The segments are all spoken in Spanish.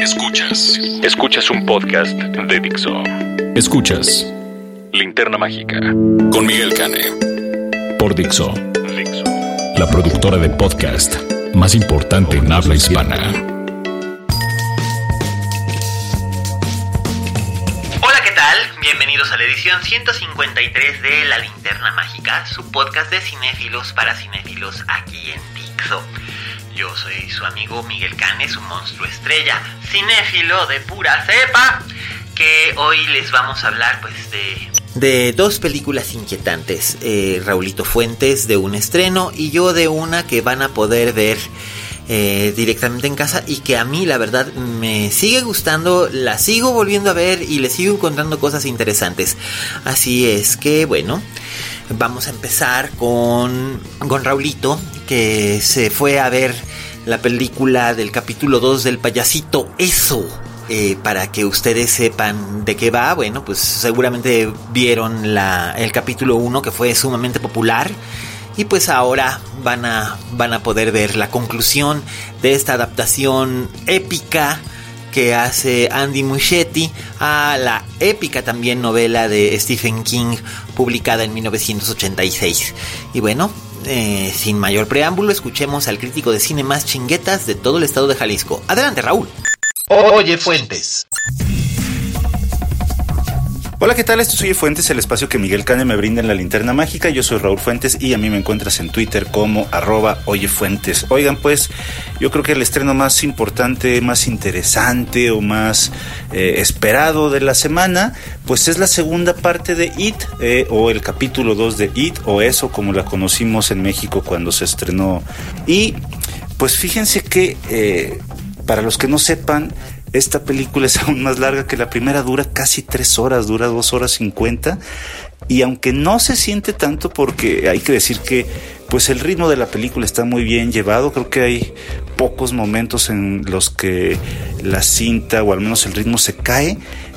Escuchas. Escuchas un podcast de Dixo. Escuchas Linterna Mágica con Miguel Cane. Por Dixo. Dixo. La productora de podcast más importante en habla hispana. Hola, ¿qué tal? Bienvenidos a la edición 153 de La Linterna Mágica, su podcast de cinéfilos para cinéfilos aquí en Dixo. Yo soy su amigo Miguel Canes, un monstruo estrella, cinéfilo de pura cepa, que hoy les vamos a hablar pues de... De dos películas inquietantes, eh, Raulito Fuentes de un estreno y yo de una que van a poder ver eh, directamente en casa y que a mí la verdad me sigue gustando, la sigo volviendo a ver y le sigo encontrando cosas interesantes. Así es que bueno, vamos a empezar con, con Raulito que se fue a ver la película del capítulo 2 del payasito Eso. Eh, para que ustedes sepan de qué va, bueno, pues seguramente vieron la, el capítulo 1 que fue sumamente popular y pues ahora van a, van a poder ver la conclusión de esta adaptación épica que hace Andy Muschietti a la épica también novela de Stephen King publicada en 1986. Y bueno, eh, sin mayor preámbulo, escuchemos al crítico de cine más chinguetas de todo el estado de Jalisco. Adelante, Raúl. Oye Fuentes. Hola, ¿qué tal? Esto es Oye Fuentes, el espacio que Miguel Cane me brinda en la linterna mágica. Yo soy Raúl Fuentes y a mí me encuentras en Twitter como arroba Oye Fuentes. Oigan, pues yo creo que el estreno más importante, más interesante o más eh, esperado de la semana, pues es la segunda parte de It eh, o el capítulo 2 de It o eso como la conocimos en México cuando se estrenó. Y pues fíjense que eh, para los que no sepan, esta película es aún más larga que la primera, dura casi tres horas, dura dos horas cincuenta. Y aunque no se siente tanto porque hay que decir que pues el ritmo de la película está muy bien llevado, creo que hay pocos momentos en los que la cinta o al menos el ritmo se cae,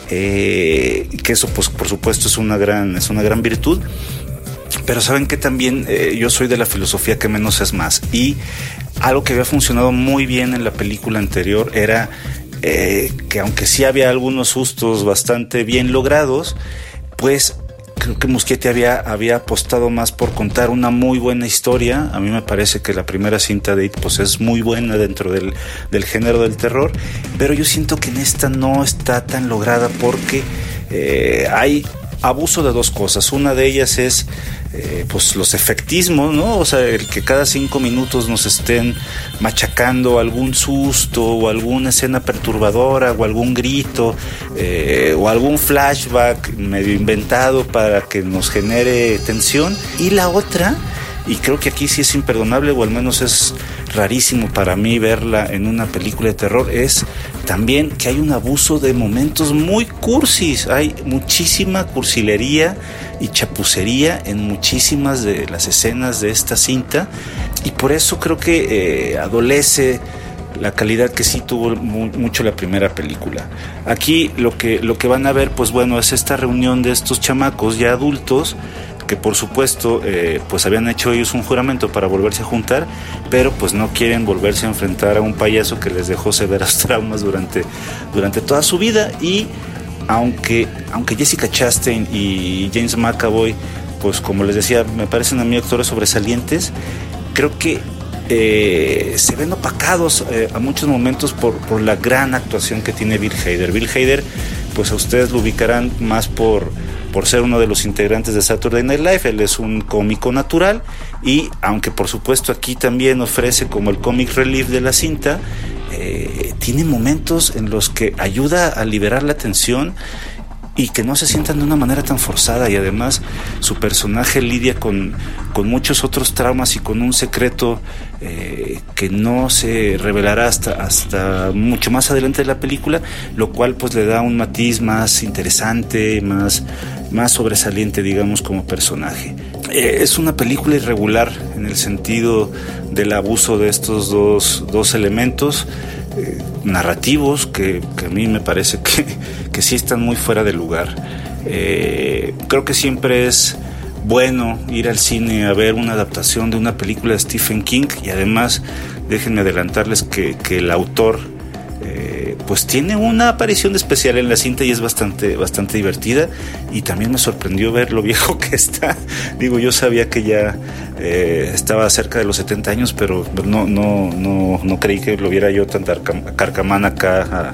eh, que eso pues por supuesto es una gran, es una gran virtud. Pero saben que también eh, yo soy de la filosofía que menos es más. Y algo que había funcionado muy bien en la película anterior era eh, que aunque sí había algunos sustos bastante bien logrados, pues creo que había, había apostado más por contar una muy buena historia. A mí me parece que la primera cinta de It pues, es muy buena dentro del, del género del terror, pero yo siento que en esta no está tan lograda porque eh, hay abuso de dos cosas. Una de ellas es eh, pues los efectismos, ¿no? O sea, el que cada cinco minutos nos estén machacando algún susto o alguna escena perturbadora o algún grito eh, o algún flashback medio inventado para que nos genere tensión. Y la otra, y creo que aquí sí es imperdonable o al menos es rarísimo para mí verla en una película de terror es también que hay un abuso de momentos muy cursis, hay muchísima cursilería y chapucería en muchísimas de las escenas de esta cinta y por eso creo que eh, adolece la calidad que sí tuvo mucho la primera película. Aquí lo que, lo que van a ver, pues bueno, es esta reunión de estos chamacos ya adultos por supuesto eh, pues habían hecho ellos un juramento para volverse a juntar, pero pues no quieren volverse a enfrentar a un payaso que les dejó severos traumas durante, durante toda su vida y aunque, aunque Jessica Chastain y James McAvoy pues como les decía me parecen a mí actores sobresalientes, creo que eh, se ven opacados eh, a muchos momentos por, por la gran actuación que tiene Bill Hader. Bill Hader pues a ustedes lo ubicarán más por por ser uno de los integrantes de Saturday Night Live. Él es un cómico natural y aunque por supuesto aquí también ofrece como el comic relief de la cinta, eh, tiene momentos en los que ayuda a liberar la tensión y que no se sientan de una manera tan forzada y además su personaje lidia con, con muchos otros traumas y con un secreto eh, que no se revelará hasta, hasta mucho más adelante de la película, lo cual pues le da un matiz más interesante, más, más sobresaliente digamos como personaje. Eh, es una película irregular en el sentido del abuso de estos dos, dos elementos. Eh, narrativos que, a mí me parece que, que, sí están muy fuera de lugar. Eh, creo que siempre es bueno ir al cine a ver una adaptación de una película de Stephen King y además déjenme adelantarles que, que el autor pues tiene una aparición especial en la cinta y es bastante, bastante divertida. Y también me sorprendió ver lo viejo que está. Digo, yo sabía que ya eh, estaba cerca de los 70 años, pero no, no, no, no creí que lo viera yo tan carcamán acá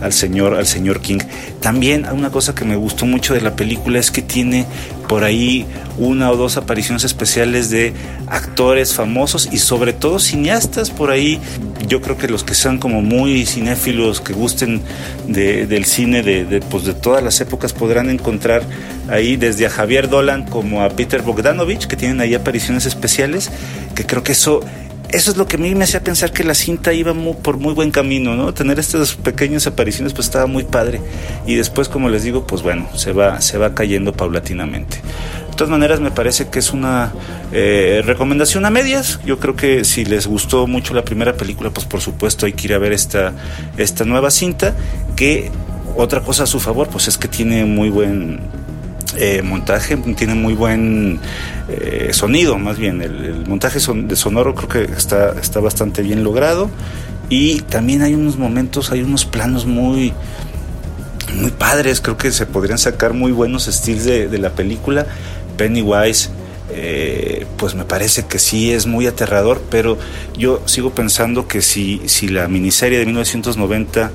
al señor, al señor King. También una cosa que me gustó mucho de la película es que tiene por ahí una o dos apariciones especiales de actores famosos y sobre todo cineastas por ahí. Yo creo que los que sean como muy cinéfilos, que gusten del cine de, pues de todas las épocas, podrán encontrar ahí desde a Javier Dolan como a Peter Bogdanovich, que tienen ahí apariciones especiales, que creo que eso eso es lo que a mí me hacía pensar que la cinta iba por muy buen camino, ¿no? Tener estas pequeñas apariciones pues estaba muy padre y después como les digo pues bueno, se va, se va cayendo paulatinamente. De todas maneras me parece que es una eh, recomendación a medias. Yo creo que si les gustó mucho la primera película pues por supuesto hay que ir a ver esta, esta nueva cinta que otra cosa a su favor pues es que tiene muy buen eh, montaje, tiene muy buen eh, sonido, más bien. El, montaje de sonoro creo que está, está bastante bien logrado. Y también hay unos momentos, hay unos planos muy, muy padres. Creo que se podrían sacar muy buenos estilos de, la película. Pennywise. Eh, pues me parece que sí es muy aterrador, pero yo sigo pensando que si, si la miniserie de 1990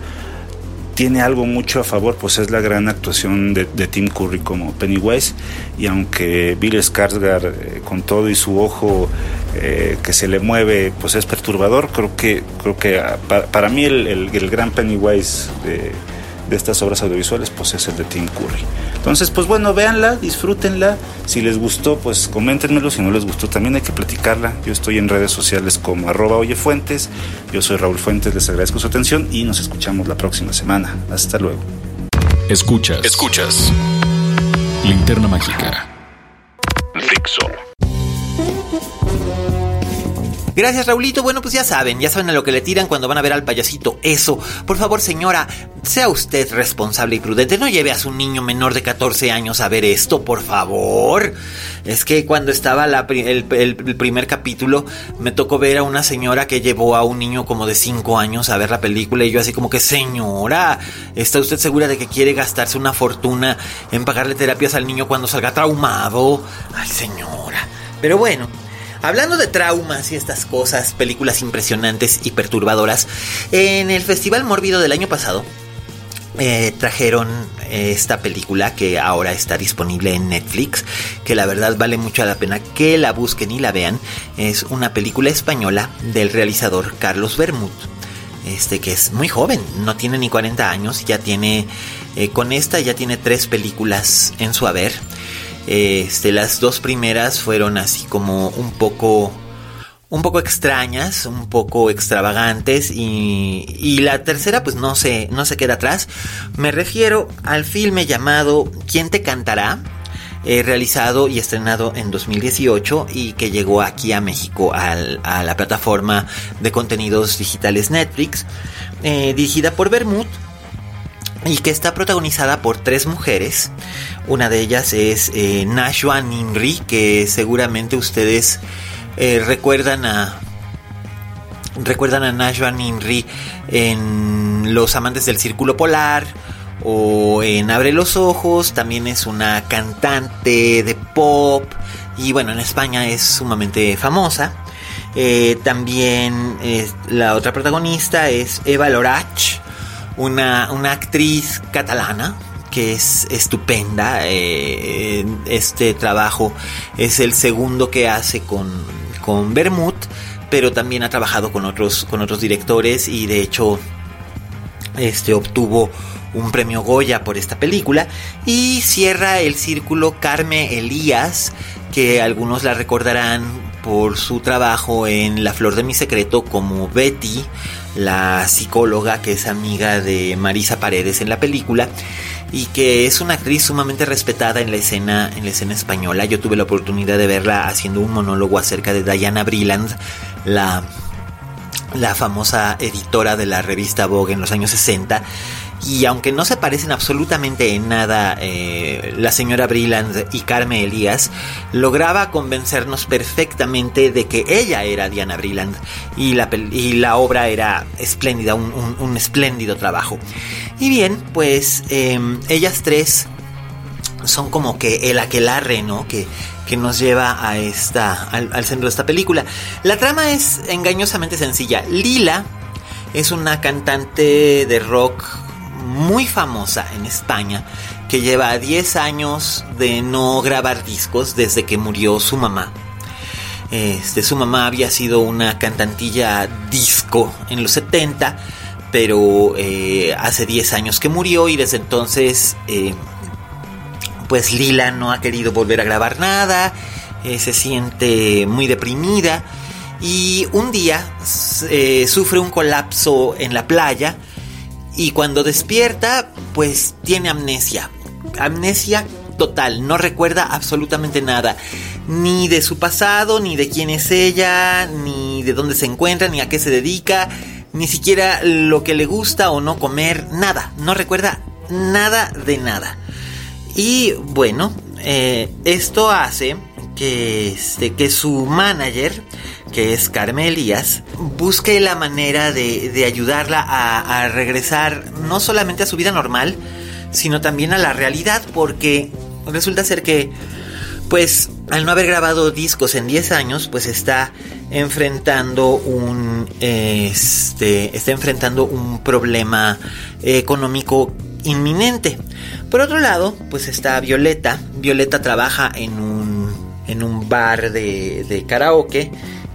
tiene algo mucho a favor, pues es la gran actuación de, Tim Curry como Pennywise. Y aunque Bill Skarsgård, eh, con todo y su ojo eh, que se le mueve, pues es perturbador, creo que, creo que ah, para, mí el, el, gran Pennywise de estas obras audiovisuales, pues es el de Tim Curry. Entonces, pues bueno, véanla, disfrútenla. Si les gustó, pues coméntenmelo. Si no les gustó, también hay que platicarla. Yo estoy en redes sociales como arroba oyefuentes. Yo soy Raúl Fuentes, les agradezco su atención y nos escuchamos la próxima semana. Hasta luego. Escuchas. Escuchas. Linterna Mágica. Gracias, Raulito. Bueno, pues ya saben, ya saben a lo que le tiran cuando van a ver al payasito. Eso. Por favor, señora, sea usted responsable y prudente. No lleve a su niño menor de 14 años a ver esto, por favor. Es que cuando estaba el, primer capítulo, me tocó ver a una señora que llevó a un niño como de 5 años a ver la película. Y yo así como que, señora, ¿está usted segura de que quiere gastarse una fortuna en pagarle terapias al niño cuando salga traumado? Ay, señora. Pero bueno, Hablando de traumas y estas cosas, películas impresionantes y perturbadoras, en el Festival Mórbido del año pasado eh, trajeron eh, esta película que ahora está disponible en Netflix, que la verdad vale mucho la pena que la busquen y la vean. Es una película española del realizador Carlos Bermud. Este que es muy joven, no tiene ni 40 años, ya tiene, eh, con esta ya tiene tres películas en su haber. Este, las dos primeras fueron así como un poco un poco extrañas, un poco extravagantes y, la tercera pues no se, no se queda atrás. Me refiero al filme llamado ¿Quién te cantará? Eh, realizado y estrenado en 2018 y que llegó aquí a México a la plataforma de contenidos digitales Netflix, eh, dirigida por Bermud y que está protagonizada por tres mujeres. Una de ellas es eh, Nashua Nimri, que seguramente ustedes eh, recuerdan a recuerdan a Nashua Nimri en Los amantes del círculo polar o en Abre los ojos, también es una cantante de pop y bueno, en España es sumamente famosa. Eh, también la otra protagonista es Eva Lorach, una, actriz catalana que es estupenda. Eh, este trabajo es el segundo que hace con, con Bermud, pero también ha trabajado con otros, con otros directores y de hecho este obtuvo un premio Goya por esta película y cierra el círculo Carme Elías que algunos la recordarán por su trabajo en La Flor de mi Secreto como Betty, la psicóloga que es amiga de Marisa Paredes en la película y que es una actriz sumamente respetada en la escena en la escena española. Yo tuve la oportunidad de verla haciendo un monólogo acerca de Diana Brilland, la la famosa editora de la revista Vogue en los años 60 y aunque no se parecen absolutamente en nada eh, la señora Brilland y Carmen Elías, lograba convencernos perfectamente de que ella era Diana Brilland y la, y la obra era espléndida, un, espléndido trabajo. Y bien, pues em, ellas tres son como que el aquelarre, ¿no? Que, que nos lleva a esta, al centro de esta película. La trama es engañosamente sencilla. Lila es una cantante de rock muy famosa en España que lleva 10 años de no grabar discos desde que murió su mamá. Este, su mamá había sido una cantantilla disco en los 70, pero eh, hace 10 años que murió y desde entonces eh, pues Lila no ha querido volver a grabar nada, eh, se siente muy deprimida y un día sufre un colapso en la playa y cuando despierta, pues tiene amnesia. Amnesia total, no recuerda absolutamente nada. Ni de su pasado, ni de quién es ella, ni de dónde se encuentra, ni a qué se dedica, ni siquiera lo que le gusta o no comer, nada. No recuerda nada de nada. Y bueno, eh, esto hace que, este, que su manager que es Carmen Elías, busque la manera de, ayudarla a, regresar no solamente a su vida normal, sino también a la realidad, porque resulta ser que, pues, al no haber grabado discos en 10 años, pues está enfrentando un, este, está enfrentando un problema económico inminente. Por otro lado, pues está Violeta. Violeta trabaja en un, en un bar de, de karaoke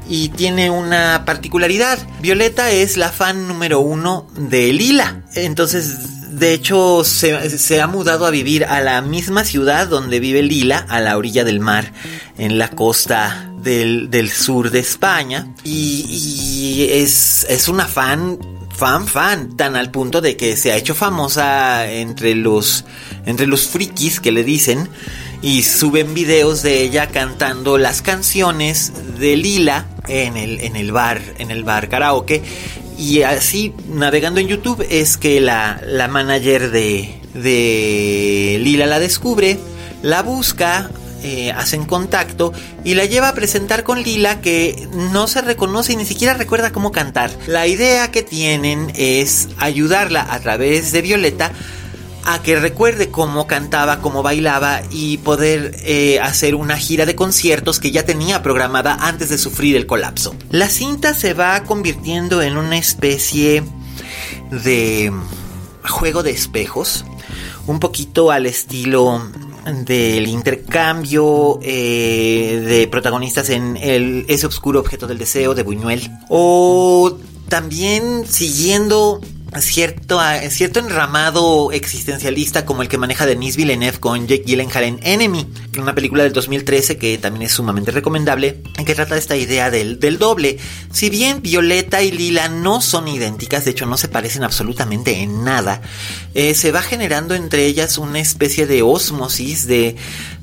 y tiene una particularidad. Violeta es la fan número uno de Lila. Entonces, de hecho, se, ha mudado a vivir a la misma ciudad donde vive Lila, a la orilla del mar, en la costa del, sur de España. Y, es, es una fan fan fan, tan al punto de que se ha hecho famosa entre los entre los frikis que le dicen y suben videos de ella cantando las canciones de Lila en el, en el bar, en el bar karaoke. Y así, navegando en YouTube, es que la, la manager de, de Lila la descubre, la busca, eh, hacen contacto y la lleva a presentar con Lila que no se reconoce y ni siquiera recuerda cómo cantar. La idea que tienen es ayudarla a través de Violeta a que recuerde cómo cantaba, cómo bailaba y poder eh, hacer una gira de conciertos que ya tenía programada antes de sufrir el colapso. La cinta se va convirtiendo en una especie de juego de espejos, un poquito al estilo del intercambio eh, de protagonistas en ese oscuro objeto del deseo de Buñuel o también siguiendo cierto, cierto enramado existencialista como el que maneja Denis Villeneuve con Jake Gyllenhaal en Enemy, una película del 2013 que también es sumamente recomendable, en que trata esta idea del, doble. Si bien Violeta y Lila no son idénticas, de hecho no se parecen absolutamente en nada, eh, se va generando entre ellas una especie de osmosis, de,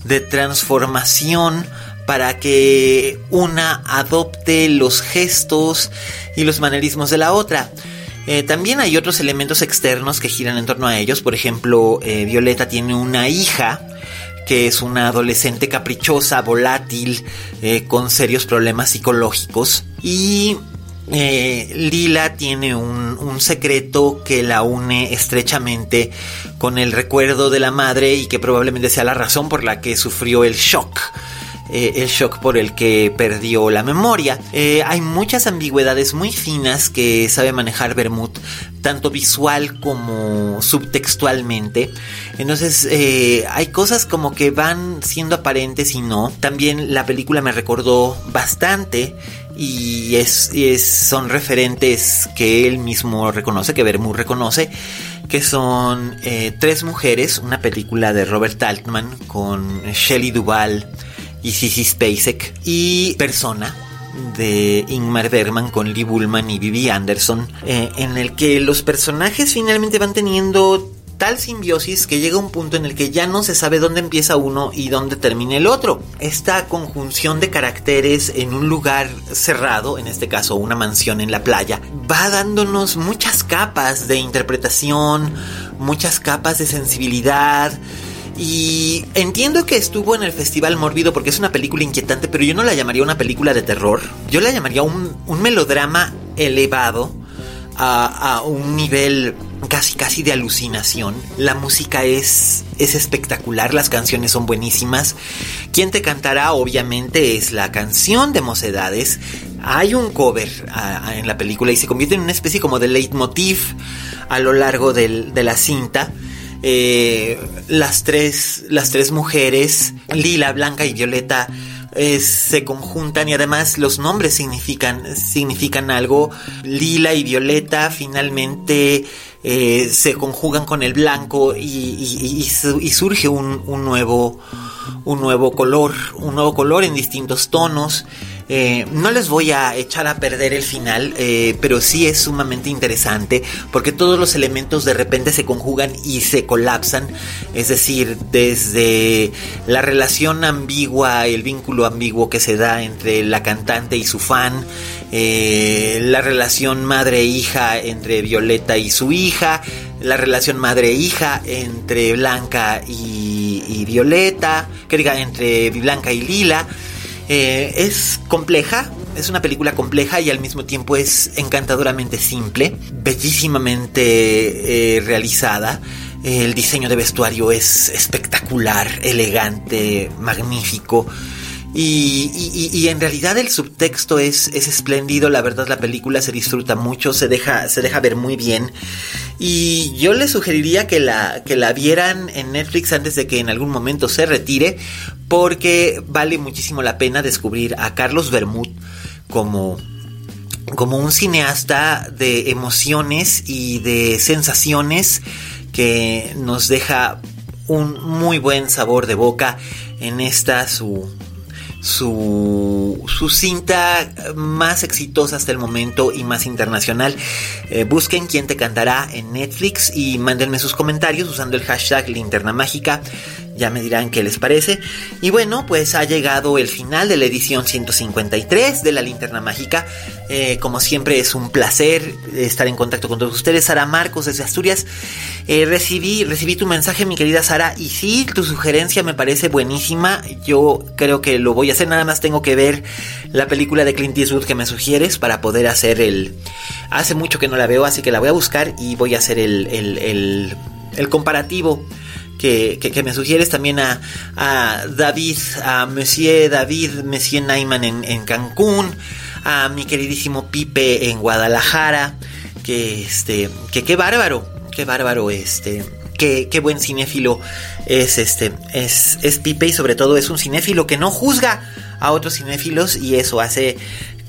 de transformación para que una adopte los gestos y los manerismos de la otra. Eh, también hay otros elementos externos que giran en torno a ellos. Por ejemplo, eh, Violeta tiene una hija que es una adolescente caprichosa, volátil, eh, con serios problemas psicológicos. Y Lila tiene un, un, secreto que la une estrechamente con el recuerdo de la madre y que probablemente sea la razón por la que sufrió el shock eh, el shock por el que perdió la memoria. Eh, hay muchas ambigüedades muy finas que sabe manejar Bermud, tanto visual como subtextualmente. Entonces eh, hay cosas como que van siendo aparentes y no. También la película me recordó bastante y es, son referentes que él mismo reconoce, que Bermud reconoce, que son Tres Mujeres, una película de Robert Altman con Shelley Duvall Sissy Spacek y Persona de Ingmar Bergman con Lee Bullman y Vivi Anderson, eh, en el que los personajes finalmente van teniendo tal simbiosis que llega un punto en el que ya no se sabe dónde empieza uno y dónde termina el otro. Esta conjunción de caracteres en un lugar cerrado, en este caso una mansión en la playa, va dándonos muchas capas de interpretación, muchas capas de sensibilidad, y entiendo que estuvo en el Festival Mórbido porque es una película inquietante, pero yo no la llamaría una película de terror. Yo la llamaría un, melodrama elevado a, un nivel casi casi de alucinación. La música es, es espectacular, las canciones son buenísimas. Quien te cantará obviamente es la canción de Mocedades. Hay un cover en la película y se convierte en una especie como de leitmotiv a lo largo de la cinta. Eh, las, tres, las tres mujeres, Lila, Blanca y Violeta, eh, se conjuntan y además los nombres significan, significan algo. Lila y Violeta finalmente eh, se conjugan con el blanco y, surge un, un, nuevo, un nuevo color, un nuevo color en distintos tonos. Eh, no les voy a echar a perder el final, eh, pero sí es sumamente interesante porque todos los elementos de repente se conjugan y se colapsan. Es decir, desde la relación ambigua, el vínculo ambiguo que se da entre la cantante y su fan, eh, la relación madre-hija entre Violeta y su hija, la relación madre-hija entre Blanca y, y Violeta, que diga, entre Blanca y Lila. Eh, es compleja, es una película compleja y al mismo tiempo es encantadoramente simple, bellísimamente eh, realizada. El diseño de vestuario es espectacular, elegante, magnífico. Y, en realidad el subtexto es, es, espléndido, la verdad la película se disfruta mucho, se deja, se deja ver muy bien. Y yo les sugeriría que la, que la vieran en Netflix antes de que en algún momento se retire, porque vale muchísimo la pena descubrir a Carlos Bermud como como un cineasta de emociones y de sensaciones que nos deja un muy buen sabor de boca en esta su su, su cinta más exitosa hasta el momento y más internacional. Eh, busquen quién te cantará en Netflix y mándenme sus comentarios usando el hashtag linterna mágica. Ya me dirán qué les parece. Y bueno, pues ha llegado el final de la edición 153 de la linterna mágica. Eh, como siempre es un placer estar en contacto con todos ustedes. Sara Marcos desde Asturias. Eh, recibí, recibí tu mensaje, mi querida Sara. Y sí, tu sugerencia me parece buenísima. Yo creo que lo voy a hacer. Nada más tengo que ver la película de Clint Eastwood que me sugieres para poder hacer el... Hace mucho que no la veo, así que la voy a buscar y voy a hacer el, el, el, el comparativo que, me sugieres también a, David, a Monsieur David, Monsieur Naiman en, Cancún, a mi queridísimo Pipe en Guadalajara, que este, que qué bárbaro, qué bárbaro este. Qué, qué, buen cinéfilo es este es, es Pipe y sobre todo es un cinéfilo que no juzga a otros cinéfilos y eso hace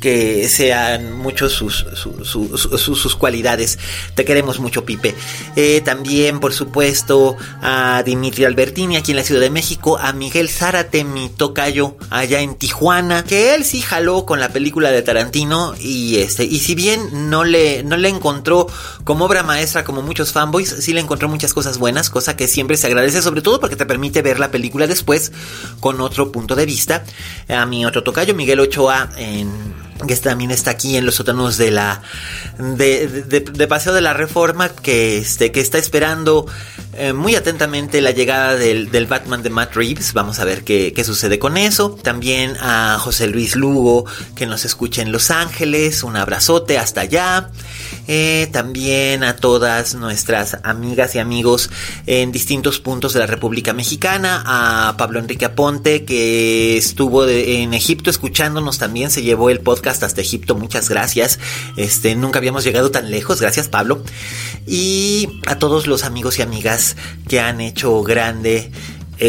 que sean muchos sus, sus, cualidades. Te queremos mucho, Pipe. Eh, también, por supuesto, a Dimitri Albertini aquí en la Ciudad de México, a Miguel Zárate, mi tocayo, allá en Tijuana, que él sí jaló con la película de Tarantino y este, y si bien no le, no le encontró como obra maestra como muchos fanboys, sí le encontró muchas cosas buenas, cosa que siempre se agradece, sobre todo porque te permite ver la película después con otro punto de vista. A mi otro tocayo, Miguel Ochoa, en que también está aquí en los sótanos de la de, Paseo de la Reforma que este que está esperando eh, muy atentamente la llegada del, Batman de Matt Reeves. Vamos a ver qué, qué, sucede con eso. También a José Luis Lugo que nos escucha en Los Ángeles. Un abrazote hasta allá eh, también a todas nuestras amigas y amigos en distintos puntos de la República Mexicana, a Pablo Enrique Aponte que estuvo en Egipto escuchándonos también, se llevó el podcast hasta Egipto, muchas gracias, este, nunca habíamos llegado tan lejos, gracias Pablo, y a todos los amigos y amigas que han hecho grande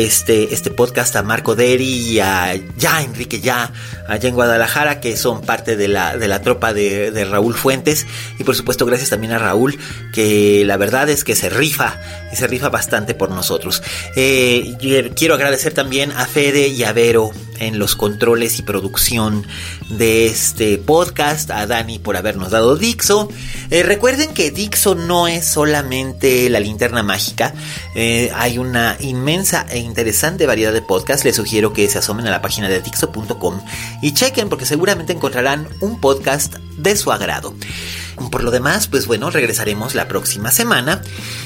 este, este podcast a Marco Deri y a ya Enrique Ya, allá en Guadalajara, que son parte de la, de la tropa de, Raúl Fuentes. Y por supuesto, gracias también a Raúl, que la verdad es que se rifa, y se rifa bastante por nosotros. Eh, quiero agradecer también a Fede y a Vero en los controles y producción de este podcast, a Dani por habernos dado Dixo. Eh, recuerden que Dixo no es solamente la linterna mágica, eh, hay una inmensa e interesante variedad de podcasts. Les sugiero que se asomen a la página de Dixo.com y chequen porque seguramente encontrarán un podcast de su agrado. Por lo demás, pues bueno, regresaremos la próxima semana.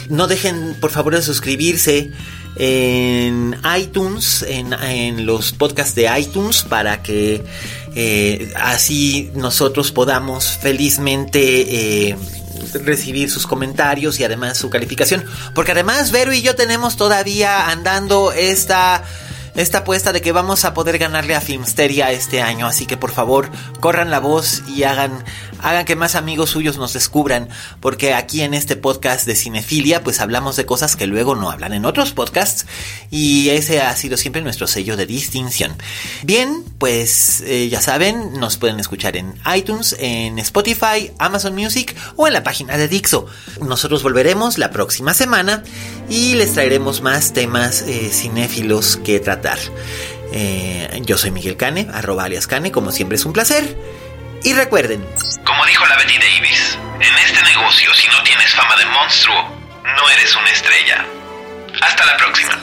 No dejen por favor de suscribirse en iTunes, en, los podcasts de iTunes, para que eh, así nosotros podamos felizmente... Eh, recibir sus comentarios y además su calificación. Porque además Vero y yo tenemos todavía andando esta esta apuesta de que vamos a poder ganarle a Filmsteria este año. Así que por favor, corran la voz y hagan, hagan que más amigos suyos nos descubran. Porque aquí en este podcast de cinefilia, pues hablamos de cosas que luego no hablan en otros podcasts. Y ese ha sido siempre nuestro sello de distinción. Bien, pues eh, ya saben, nos pueden escuchar en iTunes, en Spotify, Amazon Music o en la página de Dixo. Nosotros volveremos la próxima semana y les traeremos más temas eh, cinéfilos que tratar. Eh, yo soy Miguel Cane, arroba alias Cane, como siempre es un placer. Y recuerden, como dijo la Betty Davis, en este negocio si no tienes fama de monstruo, no eres una estrella. Hasta la próxima.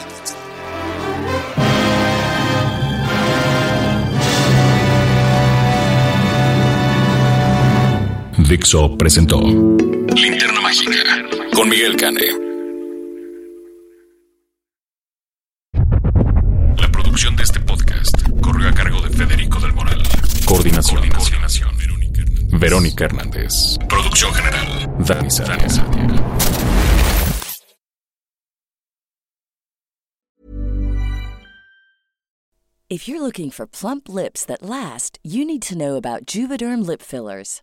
Dixo presentó Linterna Mágica con Miguel Cane. De este podcast corrió a cargo de Federico del Moral. Coordinación. Coordinación. Verónica Hernández. Producción general. Dani Sadia. If you're looking for plump lips that last, you need to know about Juvederm lip fillers.